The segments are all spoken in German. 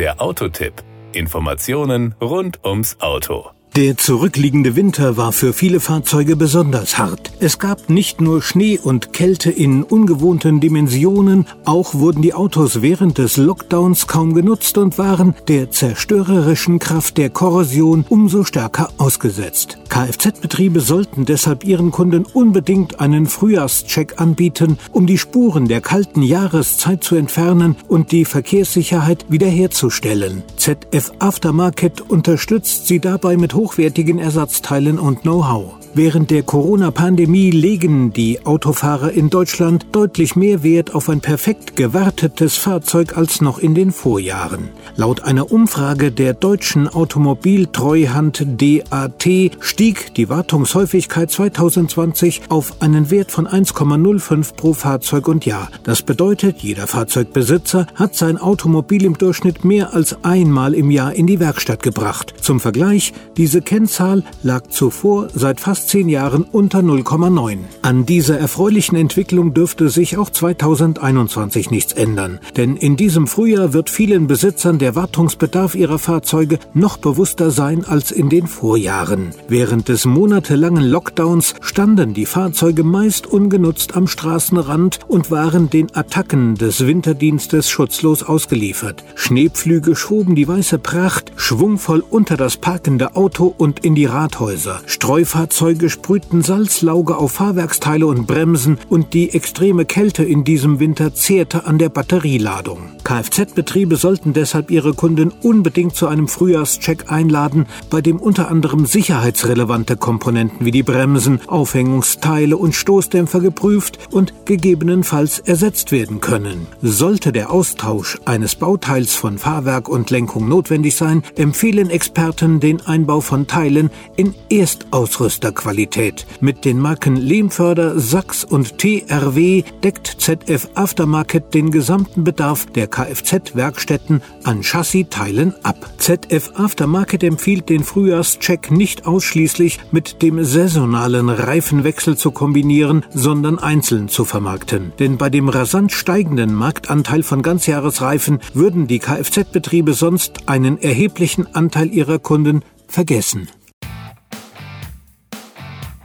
Der Autotipp. Informationen rund ums Auto. Der zurückliegende Winter war für viele Fahrzeuge besonders hart. Es gab nicht nur Schnee und Kälte in ungewohnten Dimensionen, auch wurden die Autos während des Lockdowns kaum genutzt und waren der zerstörerischen Kraft der Korrosion umso stärker ausgesetzt. Kfz-Betriebe sollten deshalb ihren Kunden unbedingt einen Frühjahrscheck anbieten, um die Spuren der kalten Jahreszeit zu entfernen und die Verkehrssicherheit wiederherzustellen. ZF Aftermarket unterstützt sie dabei mit hochwertigen Ersatzteilen und Know-how. Während der Corona-Pandemie legen die Autofahrer in Deutschland deutlich mehr Wert auf ein perfekt gewartetes Fahrzeug als noch in den Vorjahren. Laut einer Umfrage der deutschen Automobiltreuhand DAT stieg die Wartungshäufigkeit 2020 auf einen Wert von 1,05 pro Fahrzeug und Jahr. Das bedeutet, jeder Fahrzeugbesitzer hat sein Automobil im Durchschnitt mehr als einmal im Jahr in die Werkstatt gebracht. Zum Vergleich, diese Kennzahl lag zuvor seit fast fast zehn Jahren unter 0,9. An dieser erfreulichen Entwicklung dürfte sich auch 2021 nichts ändern, denn in diesem Frühjahr wird vielen Besitzern der Wartungsbedarf ihrer Fahrzeuge noch bewusster sein als in den Vorjahren. Während des monatelangen Lockdowns standen die Fahrzeuge meist ungenutzt am Straßenrand und waren den Attacken des Winterdienstes schutzlos ausgeliefert. Schneepflüge schoben die weiße Pracht schwungvoll unter das parkende Auto und in die Rathäuser. Streufahrzeuge Fahrzeuge sprühten Salzlauge auf Fahrwerksteile und Bremsen und die extreme Kälte in diesem Winter zehrte an der Batterieladung. Kfz-Betriebe sollten deshalb ihre Kunden unbedingt zu einem Frühjahrscheck einladen, bei dem unter anderem sicherheitsrelevante Komponenten wie die Bremsen, Aufhängungsteile und Stoßdämpfer geprüft und gegebenenfalls ersetzt werden können. Sollte der Austausch eines Bauteils von Fahrwerk und Lenkung notwendig sein, empfehlen Experten den Einbau von Teilen in Erstausrüsterqualität. Qualität. Mit den Marken Lehmförder, Sachs und TRW deckt ZF Aftermarket den gesamten Bedarf der Kfz-Werkstätten an Chassisteilen ab. ZF Aftermarket empfiehlt den Frühjahrscheck nicht ausschließlich mit dem saisonalen Reifenwechsel zu kombinieren, sondern einzeln zu vermarkten. Denn bei dem rasant steigenden Marktanteil von Ganzjahresreifen würden die Kfz-Betriebe sonst einen erheblichen Anteil ihrer Kunden vergessen.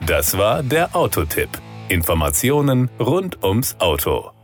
Das war der Autotipp. Informationen rund ums Auto.